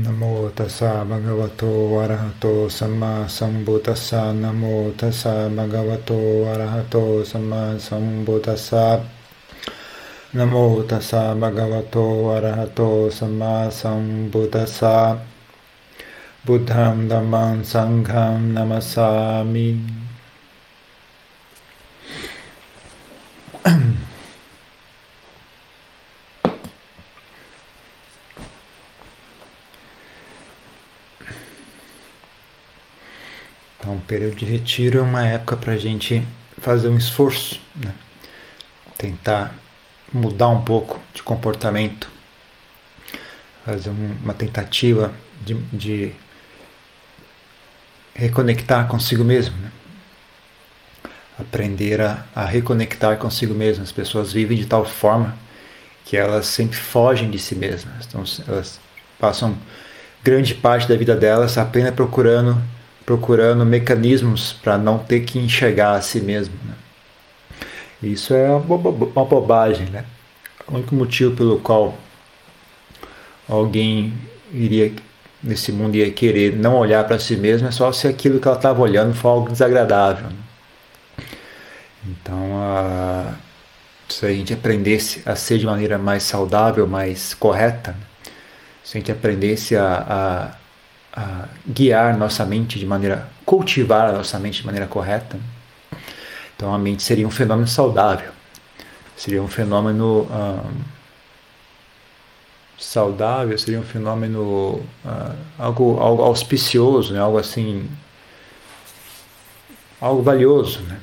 Namo tassa bhagavato arahato samma sambuddhassa Namo tassa bhagavato arahato samma sambuddhassa Namo tassa bhagavato arahato samma sambuddhassa Buddham dhammam sangham namasami período de retiro é uma época para a gente fazer um esforço, né? tentar mudar um pouco de comportamento, fazer uma tentativa de, de reconectar consigo mesmo, né? aprender a, a reconectar consigo mesmo. As pessoas vivem de tal forma que elas sempre fogem de si mesmas, então, elas passam grande parte da vida delas apenas procurando procurando mecanismos para não ter que enxergar a si mesmo. Né? Isso é uma, bobagem. Né? O único motivo pelo qual alguém iria nesse mundo ia querer não olhar para si mesmo é só se aquilo que ela estava olhando for algo desagradável. Né? Então, a, se a gente aprendesse a ser de maneira mais saudável, mais correta, né? se a gente aprendesse a, a guiar nossa mente de maneira, cultivar a nossa mente de maneira correta. Então a mente seria um fenômeno saudável, seria um fenômeno ah, saudável, seria um fenômeno ah, algo, algo auspicioso, né? algo assim, algo valioso, né?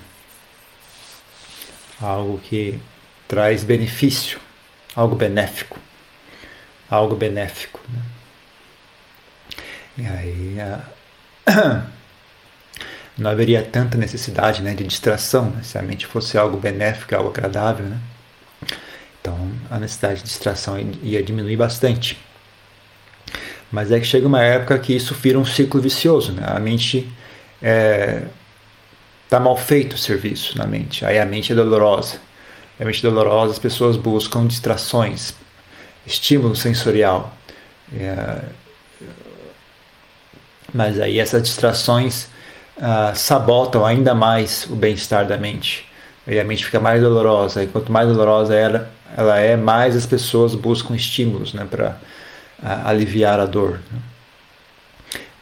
algo que traz benefício, algo benéfico, algo benéfico. Né? Aí a... não haveria tanta necessidade né, de distração, né, se a mente fosse algo benéfico, algo agradável. Né? Então a necessidade de distração ia diminuir bastante. Mas é que chega uma época que isso vira um ciclo vicioso. Né? A mente está é, tá mal feito o serviço na mente. Aí a mente é dolorosa. A mente é dolorosa, as pessoas buscam distrações, estímulo sensorial. É, mas aí essas distrações uh, sabotam ainda mais o bem-estar da mente. E a mente fica mais dolorosa. E quanto mais dolorosa ela, ela é, mais as pessoas buscam estímulos né, para uh, aliviar a dor. Né?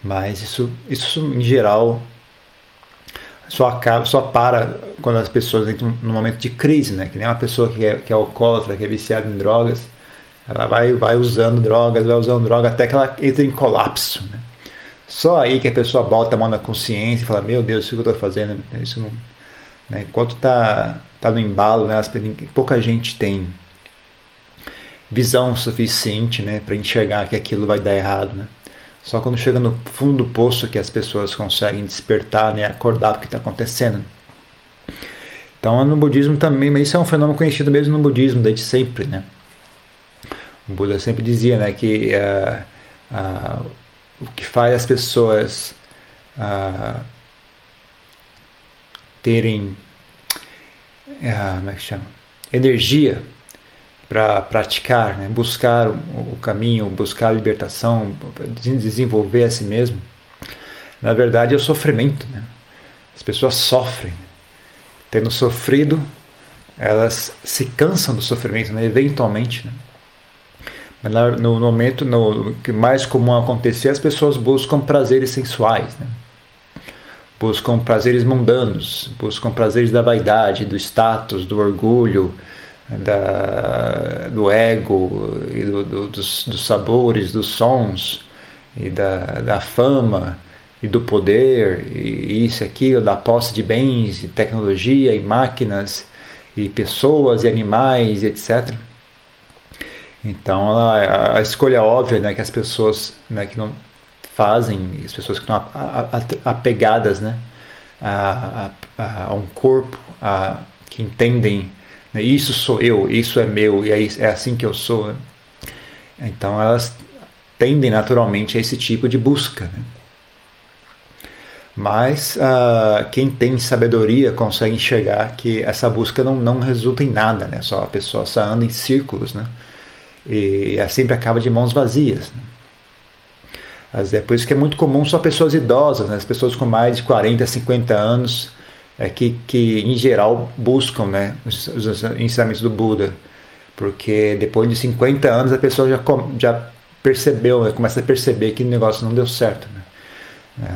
Mas isso, isso em geral só acaba, só para quando as pessoas entram num momento de crise, né? Que nem uma pessoa que é, que é alcoólatra, que é viciada em drogas, ela vai, vai usando drogas, vai usando droga até que ela entra em colapso, né? Só aí que a pessoa bota a mão na consciência e fala: Meu Deus, isso que eu estou fazendo, isso não. Né? Enquanto está tá no embalo, né? pouca gente tem visão suficiente né, para enxergar que aquilo vai dar errado. Né? Só quando chega no fundo do poço que as pessoas conseguem despertar, né, acordar do que está acontecendo. Então, no budismo também, mas isso é um fenômeno conhecido mesmo no budismo, desde sempre. Né? O Buda sempre dizia né, que uh, uh, o que faz as pessoas ah, terem ah, como é que chama? energia para praticar, né? buscar o caminho, buscar a libertação, desenvolver a si mesmo. Na verdade, é o sofrimento. Né? As pessoas sofrem. Tendo sofrido, elas se cansam do sofrimento, né? eventualmente. Né? No, momento no, que mais comum acontecer, as pessoas buscam prazeres sensuais, né? buscam prazeres mundanos, buscam prazeres da vaidade, do status, do orgulho, da, do ego, e do, do, dos, dos, sabores, dos sons, e da, da fama, e do poder, e isso e aquilo, da posse de bens, e tecnologia, e máquinas, e pessoas, e animais, etc. Então, a, escolha óbvia né, que as pessoas né, que não fazem, as pessoas que estão apegadas né, a, a, a um corpo, a, que entendem né, isso sou eu, isso é meu, e é, é assim que eu sou. Né? Então, elas tendem naturalmente a esse tipo de busca. Né? Mas uh, quem tem sabedoria consegue enxergar que essa busca não, não resulta em nada, né? Só a pessoa só anda em círculos, né? E sempre acaba de mãos vazias. Né? É por isso que é muito comum só pessoas idosas, né? as pessoas com mais de 40, 50 anos, é que, que em geral buscam né, os, os ensinamentos do Buda. Porque depois de 50 anos a pessoa já, já percebeu, né, começa a perceber que o negócio não deu certo. Né?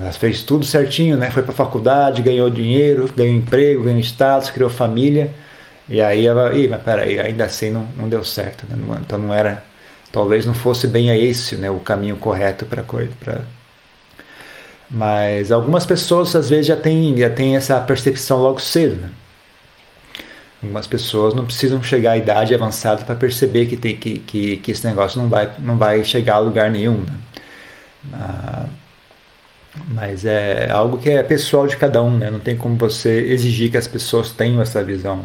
Ela fez tudo certinho, né? foi para a faculdade, ganhou dinheiro, ganhou emprego, ganhou status, criou família. E aí ela, Ih, mas peraí, ainda assim não, não deu certo. Né? Então não era, talvez não fosse bem esse né, o caminho correto para coisa. Pra... Mas algumas pessoas às vezes já têm, já têm essa percepção logo cedo. Né? Algumas pessoas não precisam chegar à idade avançada para perceber que, tem, que, que, que, esse negócio não vai, não vai chegar a lugar nenhum. Né? Ah, mas é algo que é pessoal de cada um, né? não tem como você exigir que as pessoas tenham essa visão.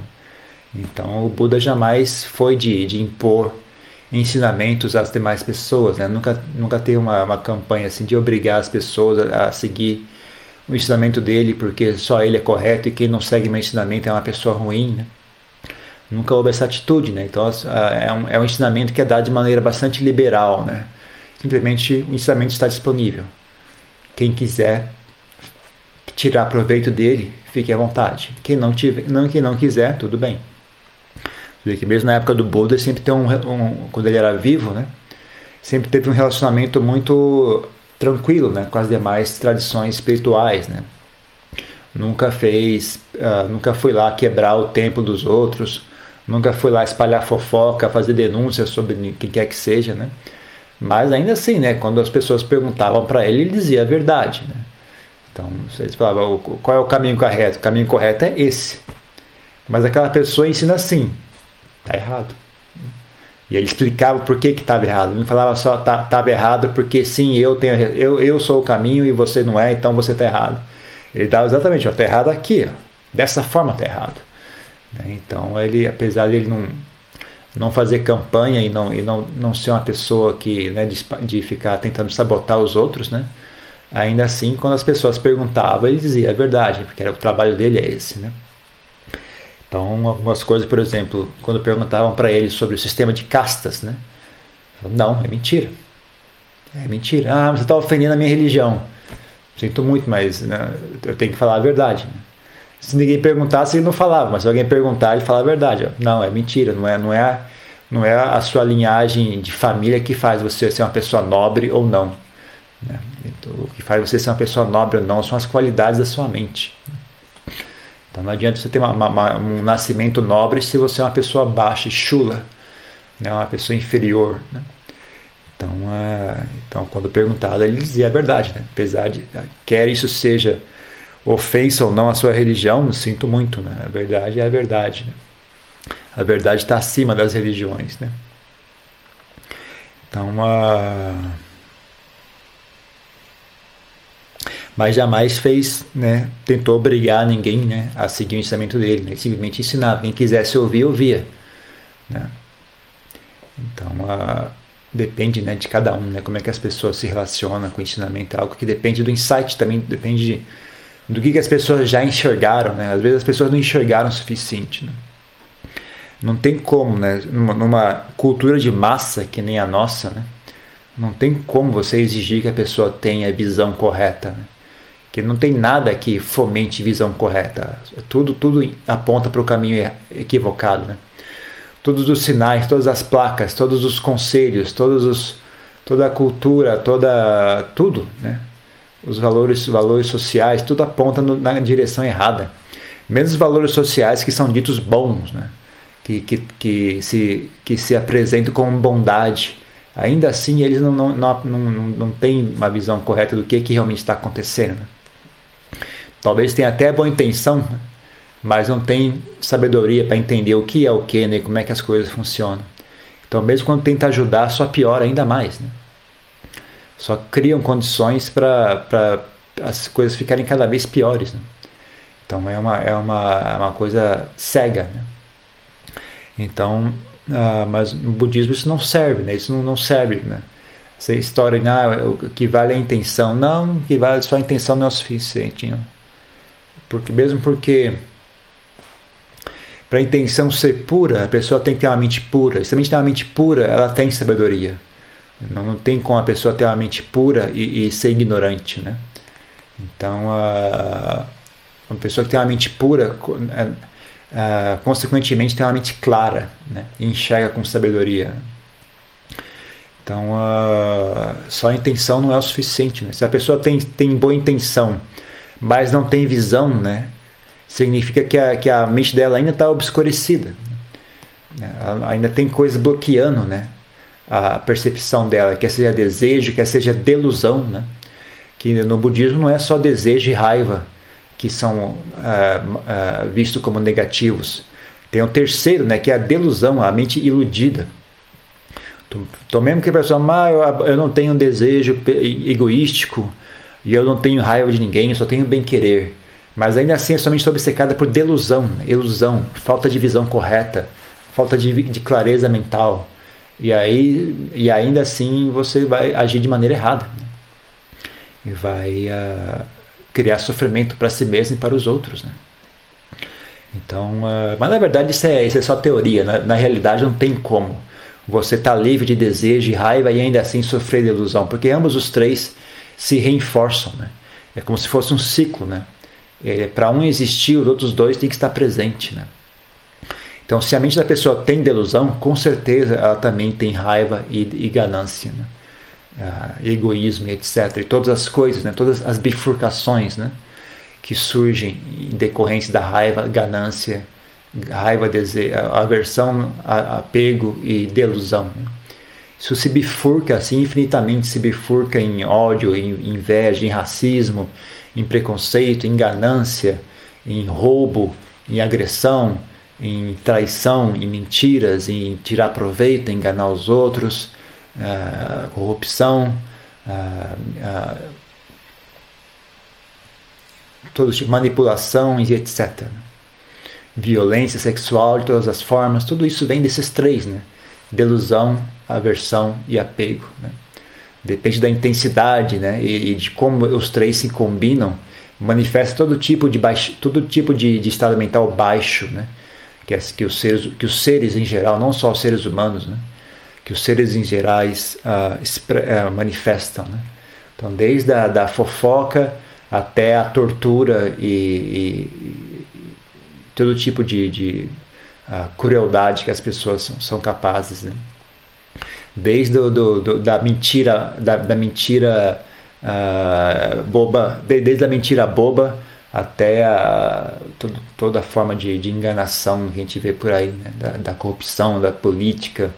Então o Buda jamais foi de, de impor ensinamentos às demais pessoas, né? nunca, nunca teve uma, uma campanha assim de obrigar as pessoas a, a seguir o ensinamento dele porque só ele é correto e quem não segue meu ensinamento é uma pessoa ruim. Né? nunca houve essa atitude, né? Então é um, é um ensinamento que é dado de maneira bastante liberal, né? Simplesmente o ensinamento está disponível. Quem quiser tirar proveito dele, fique à vontade. Quem não tiver, não quem não quiser, tudo bem. Que mesmo na época do Buda sempre tem um, um, quando ele era vivo, né? Sempre teve um relacionamento muito tranquilo, né, com as demais tradições espirituais, né? Nunca fez, uh, nunca foi lá quebrar o templo dos outros, nunca foi lá espalhar fofoca, fazer denúncias sobre quem quer que seja, né? Mas ainda assim, né, quando as pessoas perguntavam para ele, ele dizia a verdade, né? Então, eles falavam, qual é o caminho correto? O caminho correto é esse. Mas aquela pessoa ensina assim, tá errado. E ele explicava por que estava errado. Ele não falava só estava tá, errado porque sim, eu tenho eu, eu sou o caminho e você não é, então você está errado. Ele dava exatamente, está errado aqui, ó. dessa forma está errado. Né? Então ele, apesar de ele não, não fazer campanha e não, e não, não ser uma pessoa que né, de, de ficar tentando sabotar os outros, né? ainda assim, quando as pessoas perguntavam, ele dizia a verdade, porque era, o trabalho dele é esse. Né? Então, algumas coisas, por exemplo, quando perguntavam para ele sobre o sistema de castas, né? não, é mentira. É mentira. Ah, você está ofendendo a minha religião. Sinto muito, mas né, eu tenho que falar a verdade. Né? Se ninguém perguntasse, ele não falava, mas se alguém perguntar, ele fala a verdade. Não, é mentira, não é, não é, não é a sua linhagem de família que faz você ser uma pessoa nobre ou não. Né? Então, o que faz você ser uma pessoa nobre ou não são as qualidades da sua mente. Então não adianta você ter uma, uma, um nascimento nobre se você é uma pessoa baixa chula, né? uma pessoa inferior. Né? Então, é, então, quando perguntado, ele dizia a verdade. Né? Apesar de, quer isso seja ofensa ou não à sua religião, sinto muito, né? A verdade é a verdade. Né? A verdade está acima das religiões, né? Então, uh... mas jamais fez, né? Tentou obrigar ninguém, né? A seguir o ensinamento dele, né? simplesmente ensinava. Quem quisesse ouvir, ouvia, né? Então, depende, né? De cada um, né? Como é que as pessoas se relacionam com o ensinamento, é algo que depende do insight, também depende de do que, que as pessoas já enxergaram, né? Às vezes as pessoas não enxergaram o suficiente, né? Não tem como, né? Numa, numa, cultura de massa que nem a nossa, né? Não tem como você exigir que a pessoa tenha a visão correta, né? Que não tem nada que fomente visão correta. Tudo, tudo aponta para o caminho equivocado, né? Todos os sinais, todas as placas, todos os conselhos, todos os, toda a cultura, toda tudo, né? os valores, valores sociais, tudo aponta no, na direção errada. Mesmo os valores sociais que são ditos bons, né? que, que, que, se, que se apresentam como bondade, ainda assim eles não, não, não, não, não têm uma visão correta do que, que realmente está acontecendo. Talvez tenha até boa intenção, mas não tem sabedoria para entender o que é o que, né? como é que as coisas funcionam. Então, mesmo quando tenta ajudar, só piora ainda mais. Né? só criam condições para as coisas ficarem cada vez piores. Né? Então é uma, é uma, é uma coisa cega. Né? Então, uh, mas no budismo isso não serve, né? isso não, não serve. Né? Essa história ah, o que vale é a intenção. Não, o que vale só a intenção não é o suficiente. Né? Porque, mesmo porque para a intenção ser pura, a pessoa tem que ter uma mente pura. Se a mente tem uma mente pura, ela tem sabedoria. Não, não tem como a pessoa ter uma mente pura e, e ser ignorante, né? Então, uma pessoa que tem uma mente pura, a, consequentemente, tem uma mente clara né? e enxerga com sabedoria. Então, só a intenção não é o suficiente. Né? Se a pessoa tem, tem boa intenção, mas não tem visão, né? significa que a, que a mente dela ainda está obscurecida. Ainda tem coisas bloqueando né? a percepção dela, quer seja desejo, quer seja delusão. Né? Que no budismo não é só desejo e raiva que são ah, ah, vistos como negativos. Tem o terceiro, né, que é a delusão, a mente iludida. Então, mesmo que a pessoa, ah, eu não tenho um desejo egoístico e eu não tenho raiva de ninguém, eu só tenho bem-querer. Mas ainda assim é somente obcecada por delusão, ilusão, falta de visão correta, falta de, de clareza mental. E, aí, e ainda assim você vai agir de maneira errada. Né? E vai uh, criar sofrimento para si mesmo e para os outros. Né? Então, uh, mas na verdade isso é, isso é só teoria. Na, na realidade não tem como você estar tá livre de desejo e raiva e ainda assim sofrer de ilusão, porque ambos os três se reforçam. Né? É como se fosse um ciclo. Né? É, para um existir, os outros dois têm que estar presente. Né? Então, se a mente da pessoa tem delusão, com certeza ela também tem raiva e, e ganância, né? ah, egoísmo, etc. E todas as coisas, né? todas as bifurcações né? que surgem em decorrência da raiva, ganância, raiva, desejo, aversão, apego e delusão. Né? Isso se bifurca assim infinitamente, se bifurca em ódio, em inveja, em racismo, em preconceito, em ganância, em roubo, em agressão, em traição, em mentiras, em tirar proveito, em enganar os outros, uh, corrupção, uh, uh, todo tipo manipulação e etc. Violência sexual de todas as formas, tudo isso vem desses três, né? Delusão, aversão e apego. Né? Depende da intensidade, né? E, e de como os três se combinam, manifesta todo tipo de baixo, todo tipo de, de estado mental baixo, né? que, que, os seres, que os seres em geral, não só os seres humanos, né? que os seres em gerais uh, uh, manifestam. Né? Então, desde a da fofoca até a tortura e, e, e todo tipo de, de uh, crueldade que as pessoas são, são capazes. Né? Desde do, do, do, da mentira, da, da mentira boba, desde a mentira boba até a, todo, toda forma de, de, enganação que a gente vê por aí, né? da, da, corrupção, da política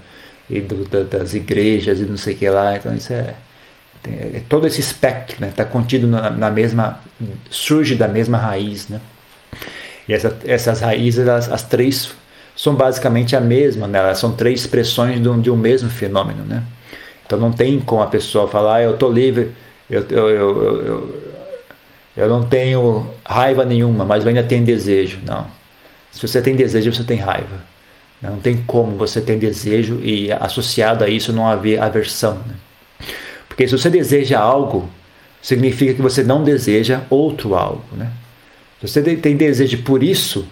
e do, da, das igrejas e não sei o que lá. Então isso é, é todo esse espectro, está né? Tá contido na, na, mesma, surge da mesma raiz, né? E essa, essas raízes, as, as, três são basicamente a mesma, né? São três expressões de um, de um mesmo fenômeno, né? Então não tem como a pessoa falar, ah, eu estou livre, eu, eu, eu, eu eu não tenho raiva nenhuma, mas eu ainda tenho desejo. Não. Se você tem desejo, você tem raiva. Não tem como você ter desejo e associado a isso não haver aversão. Né? Porque se você deseja algo, significa que você não deseja outro algo. Né? Se você tem desejo por isso,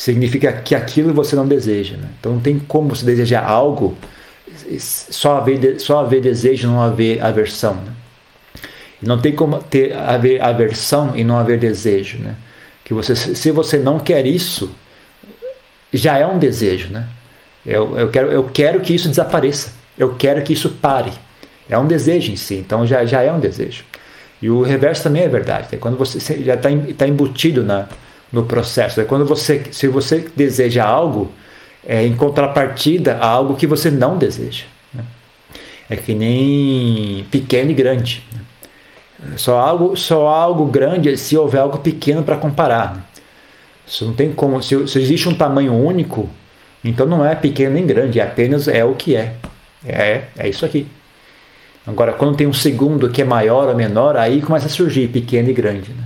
significa que aquilo você não deseja. Né? Então não tem como você desejar algo só haver, só haver desejo não haver aversão. Né? Não tem como ter haver aversão e não haver desejo, né? Que você, se você não quer isso, já é um desejo, né? Eu, eu, quero, eu quero que isso desapareça. Eu quero que isso pare. É um desejo em si, então já, já é um desejo. E o reverso também é verdade. É quando você já está tá embutido na, no processo. É quando você, se você deseja algo, é em contrapartida a algo que você não deseja. Né? É que nem pequeno e grande. Né? Só algo, só algo grande se houver algo pequeno para comparar. Né? Não tem como. Se, se, existe um tamanho único, então não é pequeno nem grande, é apenas é o que é. É, é isso aqui. Agora, quando tem um segundo que é maior ou menor, aí começa a surgir pequeno e grande. Né?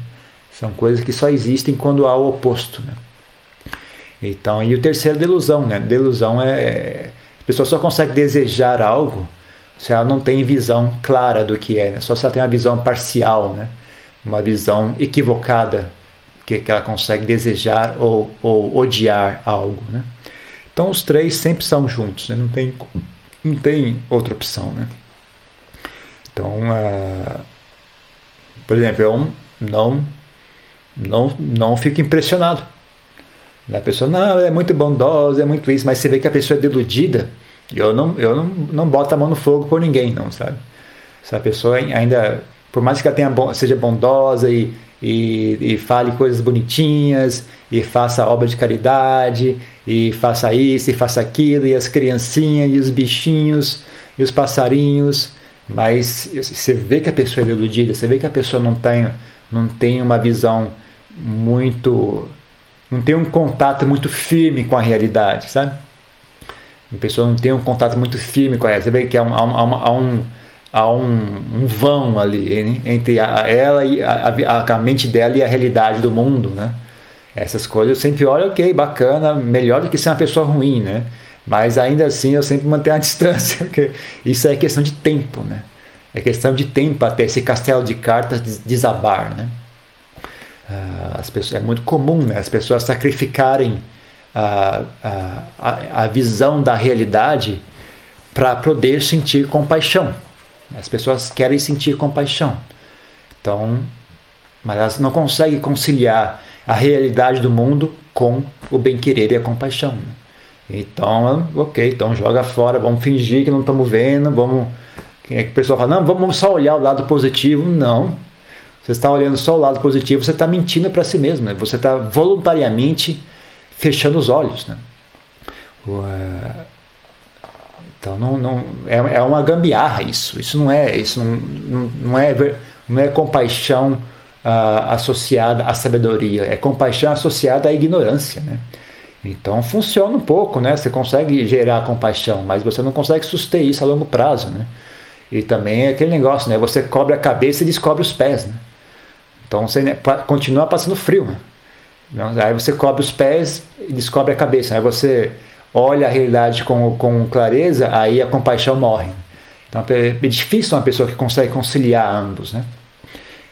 São coisas que só existem quando há o oposto. Né? Então, e o terceiro, delusão. Né? Delusão é, é. A pessoa só consegue desejar algo se ela não tem visão clara do que é, né? só se ela tem uma visão parcial, né? uma visão equivocada que, que ela consegue desejar ou, ou odiar algo. Né? Então os três sempre são juntos, né? não, tem, não tem outra opção. Né? Então, uh, por exemplo, eu não, não, não fico impressionado. A pessoa, não, é muito bondosa, é muito isso, mas você vê que a pessoa é deludida, eu não, eu não, não boto a mão no fogo por ninguém, não, sabe? Se a pessoa ainda, por mais que ela tenha, seja bondosa e, e, e fale coisas bonitinhas, e faça obra de caridade, e faça isso, e faça aquilo, e as criancinhas, e os bichinhos, e os passarinhos, mas você vê que a pessoa é iludida, você vê que a pessoa não tem, não tem uma visão muito. não tem um contato muito firme com a realidade, sabe? A pessoa não tem um contato muito firme com ela. Você vê que há um, há um, há um, um vão ali entre a, ela e a, a, a, mente dela e a realidade do mundo, né? Essas coisas eu sempre olho, ok, bacana, melhor do que ser uma pessoa ruim, né? Mas ainda assim eu sempre mantenho a distância, porque isso é questão de tempo, né? É questão de tempo até esse castelo de cartas desabar, né? Ah, as pessoas, é muito comum né? as pessoas sacrificarem a, a, a visão da realidade para poder sentir compaixão. As pessoas querem sentir compaixão. Então, mas elas não conseguem conciliar a realidade do mundo com o bem-querer e a compaixão. Né? Então, ok, então joga fora, vamos fingir que não estamos vendo, vamos. Quem é que o pessoal fala, não, vamos só olhar o lado positivo. Não. Você está olhando só o lado positivo, você está mentindo para si mesmo, né? você está voluntariamente fechando os olhos. Né? Então não, não é, é uma gambiarra isso. Isso não é isso não, não, não é não é compaixão uh, associada à sabedoria. É compaixão associada à ignorância, né? Então funciona um pouco, né? Você consegue gerar compaixão, mas você não consegue suster isso a longo prazo, né? E também é aquele negócio, né? Você cobre a cabeça e descobre os pés, né? Então você né, continua passando frio, né? Aí você cobre os pés e descobre a cabeça. Aí você olha a realidade com, com clareza, aí a compaixão morre. Então é difícil uma pessoa que consegue conciliar ambos, né?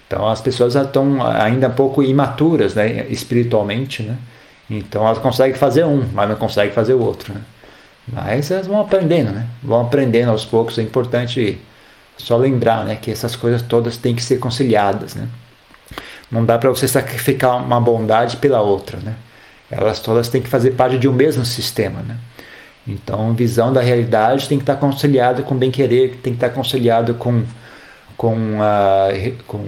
Então as pessoas estão ainda um pouco imaturas, né, espiritualmente, né? Então elas conseguem fazer um, mas não conseguem fazer o outro. Né? Mas elas vão aprendendo, né? Vão aprendendo aos poucos. É importante só lembrar, né, que essas coisas todas têm que ser conciliadas, né? Não dá para você sacrificar uma bondade pela outra, né? Elas todas têm que fazer parte de um mesmo sistema, né? Então, visão da realidade tem que estar conciliado com bem-querer, tem que estar conciliado com com a com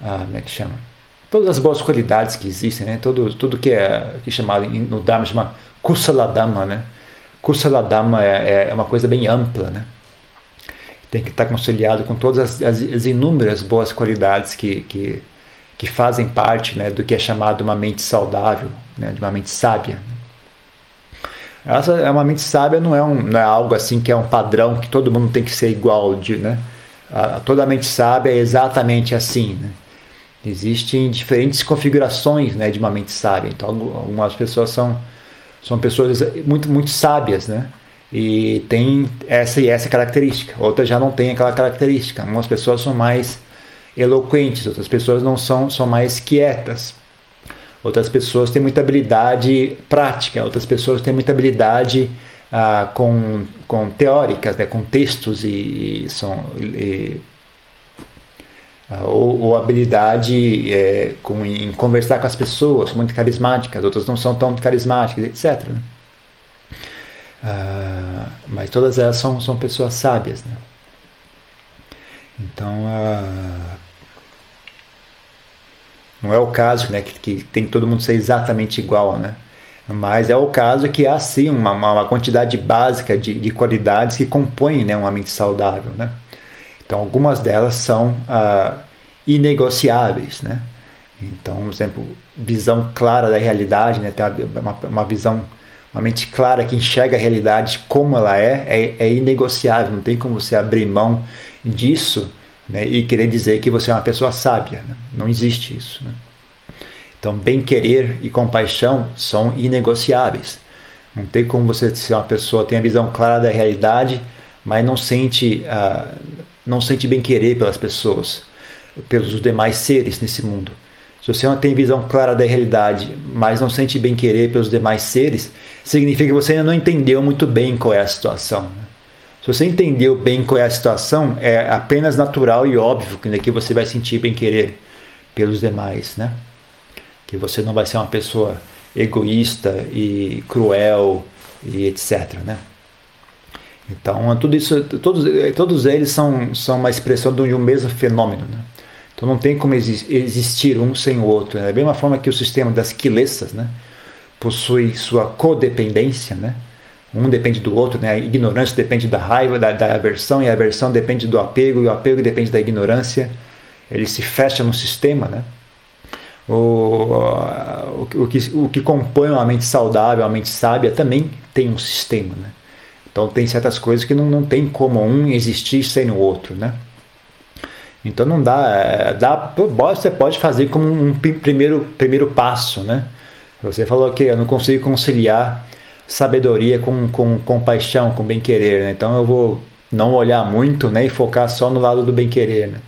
a, como é que chama? todas as boas qualidades que existem, né? Tudo, tudo que é, que é chamado no Dharma chama Kusaladhamma, né? Kusaladhamma é, é uma coisa bem ampla, né? Tem que estar conciliado com todas as, as, as inúmeras boas qualidades que, que, que, fazem parte né, do que é chamado uma mente saudável, né, de uma mente sábia. Essa é uma mente sábia não é, um, não é algo assim que é um padrão que todo mundo tem que ser igual, de, né? A, toda mente sábia é exatamente assim, né? Existem diferentes configurações né, de uma mente sábia. Então, algumas pessoas são, são pessoas muito, muito sábias, né? E tem essa e essa característica. Outras já não têm aquela característica. Algumas pessoas são mais eloquentes, outras pessoas não são, são mais quietas. Outras pessoas têm muita habilidade prática, outras pessoas têm muita habilidade ah, com, com teóricas, né, com textos e, e são, e, ah, ou, ou habilidade é, com, em conversar com as pessoas, muito carismáticas, outras não são tão carismáticas, etc. Né? Uh, mas todas elas são, são pessoas sábias. Né? Então, uh, não é o caso né, que, que tem todo mundo ser exatamente igual, né? mas é o caso que há sim uma, uma quantidade básica de, de qualidades que compõem né, uma mente saudável. Né? Então, algumas delas são ah, inegociáveis, né? Então, por exemplo, visão clara da realidade, né? Ter uma, uma visão, uma mente clara que enxerga a realidade como ela é, é, é inegociável. Não tem como você abrir mão disso né? e querer dizer que você é uma pessoa sábia. Né? Não existe isso. Né? Então, bem-querer e compaixão são inegociáveis. Não tem como você ser uma pessoa tem a visão clara da realidade, mas não sente uh, não sente bem querer pelas pessoas, pelos demais seres nesse mundo. Se você não tem visão clara da realidade, mas não sente bem querer pelos demais seres, significa que você ainda não entendeu muito bem qual é a situação. Né? você entendeu bem qual é a situação, é apenas natural e óbvio que você vai sentir bem querer pelos demais, né? Que você não vai ser uma pessoa egoísta e cruel e etc, né? Então, tudo isso, todos, todos eles são, são uma expressão de um mesmo fenômeno, né? Então não tem como existir um sem o outro. Né? Da mesma forma que o sistema das quilessas né, possui sua codependência, né? um depende do outro, né? a ignorância depende da raiva, da, da aversão, e a aversão depende do apego, e o apego depende da ignorância. Ele se fecha no sistema. Né? O, o, o, que, o que compõe uma mente saudável, uma mente sábia, também tem um sistema. Né? Então tem certas coisas que não, não tem como um existir sem o outro. Né? Então não dá, é, dá, você pode fazer como um primeiro, primeiro passo, né? Você falou que eu não consigo conciliar sabedoria com, com compaixão, com bem-querer, né? Então eu vou não olhar muito né, e focar só no lado do bem-querer, né?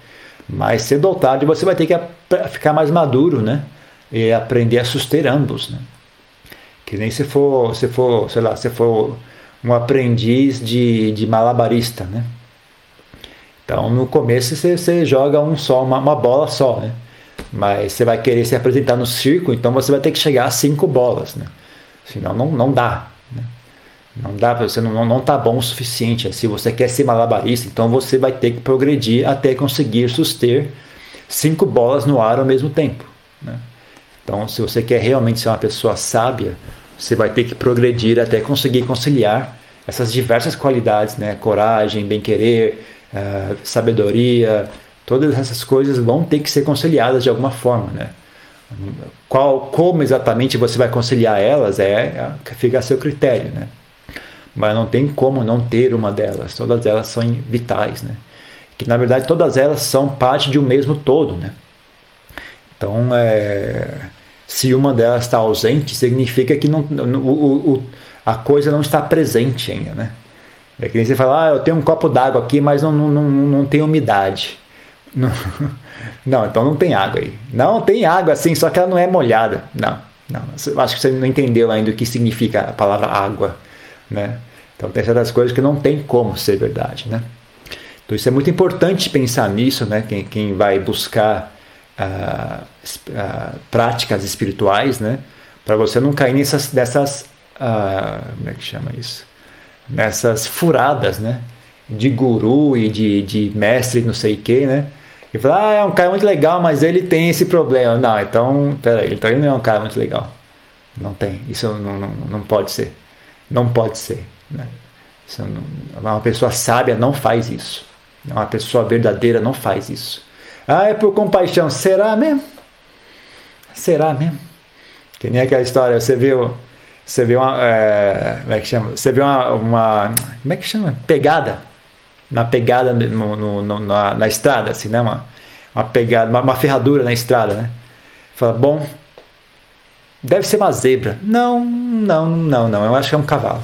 Mas cedo ou tarde você vai ter que ficar mais maduro, né? E aprender a suster ambos, né? Que nem se for, se for, sei lá, se for um aprendiz de, de malabarista, né? Então, no começo você, você joga um só, uma, uma, bola só, né? Mas você vai querer se apresentar no circo, então você vai ter que chegar a cinco bolas, né? Senão não, não dá. Né? Não dá, você não, não tá bom o suficiente. Se você quer ser malabarista, então você vai ter que progredir até conseguir suster cinco bolas no ar ao mesmo tempo. Né? Então, se você quer realmente ser uma pessoa sábia, você vai ter que progredir até conseguir conciliar essas diversas qualidades, né? Coragem, bem-querer, uh, sabedoria, todas essas coisas vão ter que ser conciliadas de alguma forma, né? Qual, como exatamente você vai conciliar elas é, é fica a seu critério, né? Mas não tem como não ter uma delas. Todas elas são vitais, né? Que na verdade todas elas são parte de um mesmo todo, né? Então, é, se uma delas está ausente, significa que não, o, o, a coisa não está presente ainda, né? É que nem você fala, ah, eu tenho um copo d'água aqui, mas não, não, não tem umidade. Não, não, então não tem água aí. Não, tem água sim, só que ela não é molhada. Não, não. Acho que você não entendeu ainda o que significa a palavra água, né? Então tem certas coisas que não tem como ser verdade, né? Então isso é muito importante pensar nisso, né? Quem, quem vai buscar ah, ah, práticas espirituais, né? Para você não cair nessas, dessas, ah, como é que chama isso? nessas furadas, né? De guru e de, de mestre não sei o que, né? E fala, ah, é um cara muito legal, mas ele tem esse problema. Não, então, peraí, então ele não é um cara muito legal. Não tem, isso não, não, não pode ser. Não pode ser. Né? Não, uma pessoa sábia não faz isso. Uma pessoa verdadeira não faz isso. Ah, é por compaixão. Será mesmo? Será mesmo? Que nem aquela história, você viu você vê uma. É, como é que chama? Você vê uma, uma. Como é que chama? Pegada. Na pegada no, no, no, na, na, estrada, assim, né? Uma, uma pegada, uma, uma ferradura na estrada, né? Fala, bom, deve ser uma zebra. Não, não, não, não. Eu acho que é um cavalo.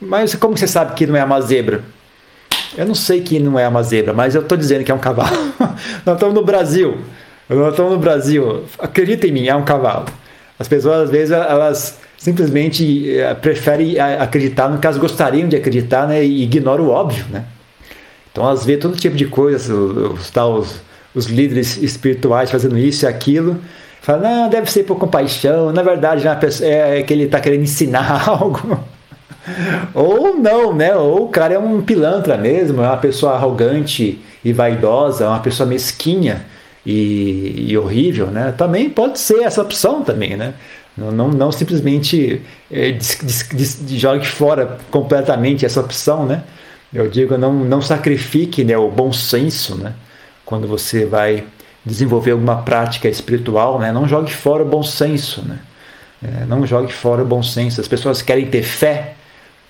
Mas como você sabe que não é uma zebra? Eu não sei que não é uma zebra, mas eu estou dizendo que é um cavalo. Nós estamos no Brasil. Nós estamos no Brasil. Acredita em mim, é um cavalo. As pessoas, às vezes, elas simplesmente eh, preferem acreditar no elas gostariam de acreditar né, e ignoram o óbvio. Né? Então, elas vê todo tipo de coisas, os, os, os líderes espirituais fazendo isso e aquilo. Fala, não, deve ser por compaixão. Na verdade, é, é que ele está querendo ensinar algo. Ou não, né? Ou o cara é um pilantra mesmo, é uma pessoa arrogante e vaidosa, uma pessoa mesquinha e, e, horrível, né? Também pode ser essa opção também, né? Não, não, não simplesmente é, jogue fora completamente essa opção, né? Eu digo, não, não sacrifique né, o bom senso, né? Quando você vai desenvolver alguma prática espiritual, né? Não jogue fora o bom senso, né? É, não jogue fora o bom senso. As pessoas querem ter fé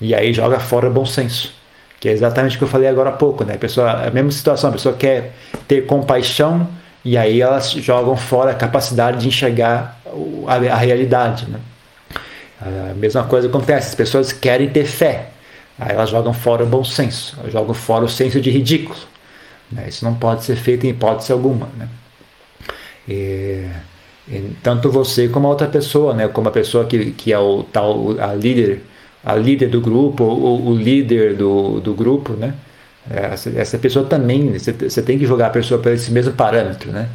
e aí joga fora o bom senso. Que é exatamente o que eu falei agora há pouco, né? A, pessoa, a mesma situação, a pessoa quer ter compaixão e aí elas jogam fora a capacidade de enxergar a, realidade. Né? A mesma coisa acontece, as pessoas querem ter fé, aí elas jogam fora o bom senso, jogam fora o senso de ridículo. Né? Isso não pode ser feito em hipótese alguma. Né? E, e tanto você como a outra pessoa, né? como a pessoa que, que é o tal a líder a líder do grupo, ou o líder do, do grupo, né? Essa, essa pessoa também, você, tem que jogar a pessoa por esse mesmo parâmetro, né?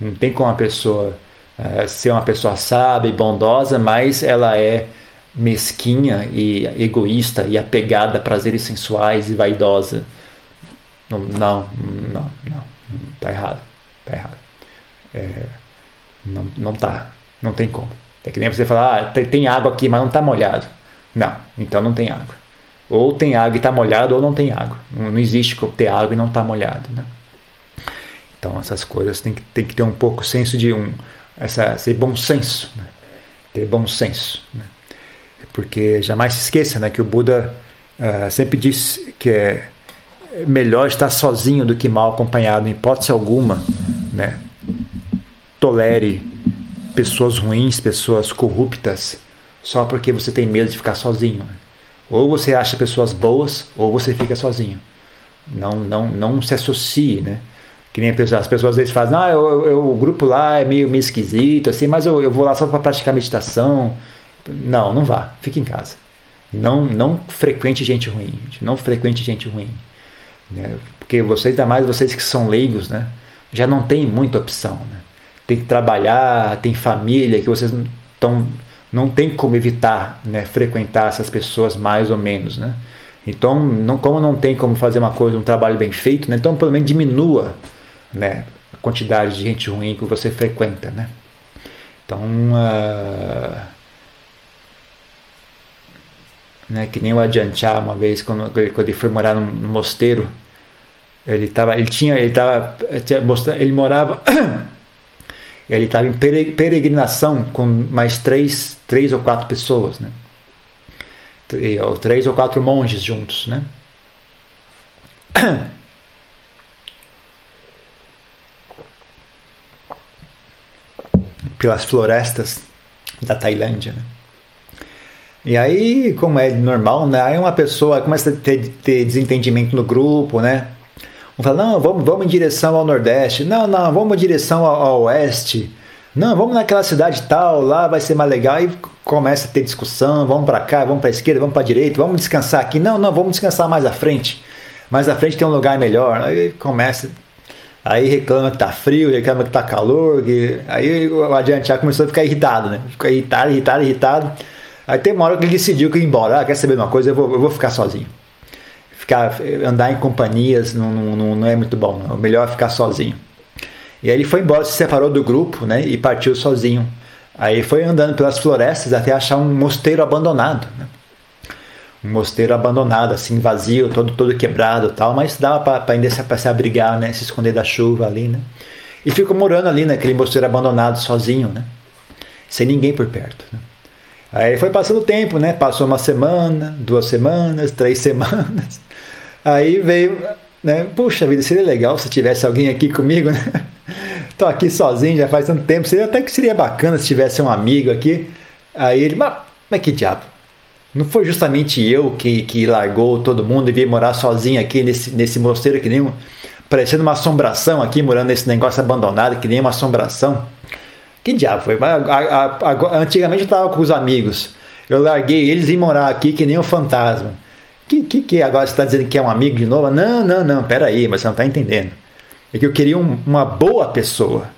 Não tem como a pessoa é, ser uma pessoa sábia e bondosa, mas ela é mesquinha e egoísta e apegada a prazeres sensuais e vaidosa. Não, não, não, não. Tá errado. Tá errado. É, não, não tá. Não tem como. É que nem você falar, ah, tem, tem água aqui, mas não tá molhado. Não, então não tem água. Ou tem água e está molhado, ou não tem água. Não existe ter água e não estar tá molhado. Né? Então essas coisas tem que, tem que ter um pouco senso de um. Essa, ser bom senso. Né? Ter bom senso. Né? Porque jamais se esqueça né, que o Buda uh, sempre diz que é melhor estar sozinho do que mal acompanhado, em hipótese alguma. Né? Tolere pessoas ruins, pessoas corruptas, só porque você tem medo de ficar sozinho. Ou você acha pessoas boas, ou você fica sozinho. Não, não, não se associe, né? Que nem as pessoas às vezes fazem, ah, eu, eu, o grupo lá é meio, meio esquisito, assim, mas eu, eu vou lá só para praticar meditação. Não, não vá, fique em casa. Não, não frequente gente ruim, não frequente gente ruim. Né? Porque vocês, ainda mais vocês que são leigos, né? já não tem muita opção. Né? Tem que trabalhar, tem família, que vocês estão não tem como evitar né, frequentar essas pessoas mais ou menos, né? Então, não, como não tem como fazer uma coisa, um trabalho bem feito, né, então pelo menos diminua né, a quantidade de gente ruim que você frequenta, né? Então, uh, né, que nem o Adianchá uma vez, quando, quando ele foi morar num, mosteiro, ele tava, ele tinha, ele tava, ele morava ele estava em peregrinação com mais três, três ou quatro pessoas, né? Ou três ou quatro monges juntos, né? Pelas florestas da Tailândia, né? E aí, como é normal, né? Aí uma pessoa começa a ter, ter desentendimento no grupo, né? Um fala, não, vamos, vamos em direção ao Nordeste. Não, não, vamos em direção ao, ao Oeste. Não, vamos naquela cidade tal, lá vai ser mais legal. E começa a ter discussão, vamos para cá, vamos para esquerda, vamos para direita, vamos descansar aqui. Não, não, vamos descansar mais à frente. Mais à frente tem um lugar melhor. Aí começa, aí reclama que tá frio, reclama que tá calor. Que... Aí o adiante já começou a ficar irritado, né? Ficou irritado, irritado, irritado. Aí tem uma hora que ele decidiu que ia embora. Ah, quer saber uma coisa? Eu vou, eu vou ficar sozinho ficar andar em companhias não, não, não é muito bom, não. é melhor ficar sozinho. E aí ele foi embora, se separou do grupo, né, e partiu sozinho. Aí foi andando pelas florestas até achar um mosteiro abandonado, né? um mosteiro abandonado, assim, vazio, todo todo quebrado, tal, mas dava para ainda se, se abrigar, né, se esconder da chuva ali, né? E ficou morando ali naquele mosteiro abandonado sozinho, né? Sem ninguém por perto. Né? Aí foi passando o tempo, né? Passou uma semana, duas semanas, três semanas. Aí veio, né? Puxa vida, seria legal se tivesse alguém aqui comigo, né? Tô aqui sozinho já faz tanto tempo. Seria até que seria bacana se tivesse um amigo aqui. Aí ele, mas, mas que diabo? Não foi justamente eu que, que largou todo mundo e veio morar sozinho aqui nesse, nesse mosteiro que nem um, parecendo uma assombração aqui, morando nesse negócio abandonado, que nem uma assombração. Que diabo foi? A, a, a, antigamente eu estava com os amigos. Eu larguei eles e morar aqui que nem um fantasma. Que, que, que agora você está dizendo que é um amigo de novo? Não, não, não, peraí, mas você não está entendendo. É que eu queria um, uma boa pessoa.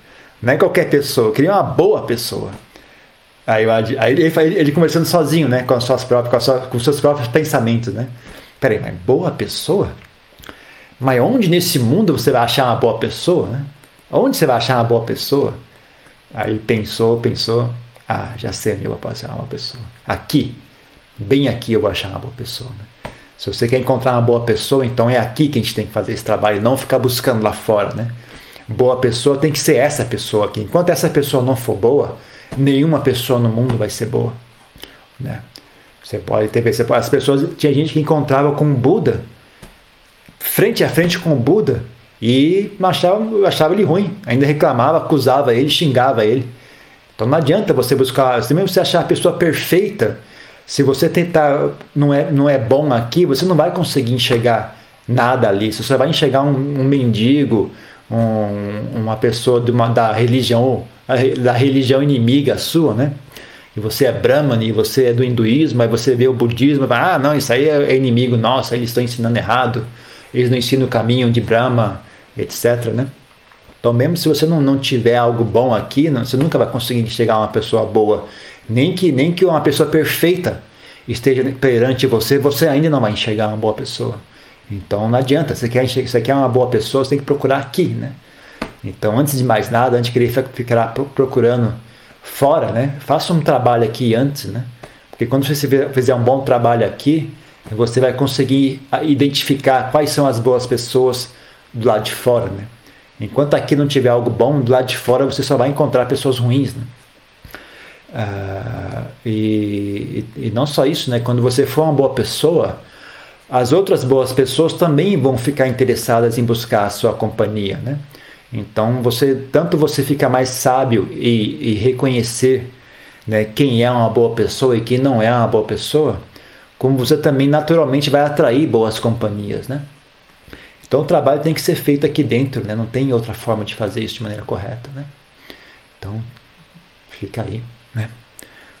Não é qualquer pessoa, eu queria uma boa pessoa. Aí, eu, aí ele, ele, conversando sozinho, né? Com, suas próprias, com, com seus próprios pensamentos, né? Peraí, mas boa pessoa? Mas onde nesse mundo você vai achar uma boa pessoa, né? Onde você vai achar uma boa pessoa? Aí pensou, pensou, ah, já sei onde eu uma pessoa. Aqui, bem aqui eu vou achar uma boa pessoa. Né? Se você quer encontrar uma boa pessoa, então é aqui que a gente tem que fazer esse trabalho, não ficar buscando lá fora, né? Boa pessoa tem que ser essa pessoa aqui. Enquanto essa pessoa não for boa, nenhuma pessoa no mundo vai ser boa, né? Você pode ter, você pode, as pessoas tinha gente que encontrava com o Buda frente a frente com o Buda e achava, achava ele ruim, ainda reclamava, acusava ele, xingava ele. Então não adianta você buscar, se mesmo você achar a pessoa perfeita, se você tentar não é, não é bom aqui, você não vai conseguir enxergar nada ali. Você vai enxergar um, um mendigo, um, uma pessoa de uma, da religião da religião inimiga sua, né? e você é Brahman e você é do hinduísmo, aí você vê o budismo fala, ah, não, isso aí é inimigo nosso, eles estão ensinando errado, eles não ensinam o caminho de Brahma, etc. Né? Então, mesmo se você não, não tiver algo bom aqui, não, você nunca vai conseguir chegar a uma pessoa boa. Nem que, nem que uma pessoa perfeita esteja perante você, você ainda não vai enxergar uma boa pessoa. Então não adianta, você quer, você quer uma boa pessoa, você tem que procurar aqui, né? Então, antes de mais nada, antes de querer ficar procurando fora, né? Faça um trabalho aqui antes, né? Porque quando você fizer um bom trabalho aqui, você vai conseguir identificar quais são as boas pessoas do lado de fora, né? Enquanto aqui não tiver algo bom, do lado de fora você só vai encontrar pessoas ruins, né? Ah, e, e, não só isso, né? Quando você for uma boa pessoa, as outras boas pessoas também vão ficar interessadas em buscar a sua companhia, né? Então você tanto você fica mais sábio e, e reconhecer né, quem é uma boa pessoa e quem não é uma boa pessoa, como você também naturalmente vai atrair boas companhias, né? Então o trabalho tem que ser feito aqui dentro, né? Não tem outra forma de fazer isso de maneira correta, né? Então fica aí, né?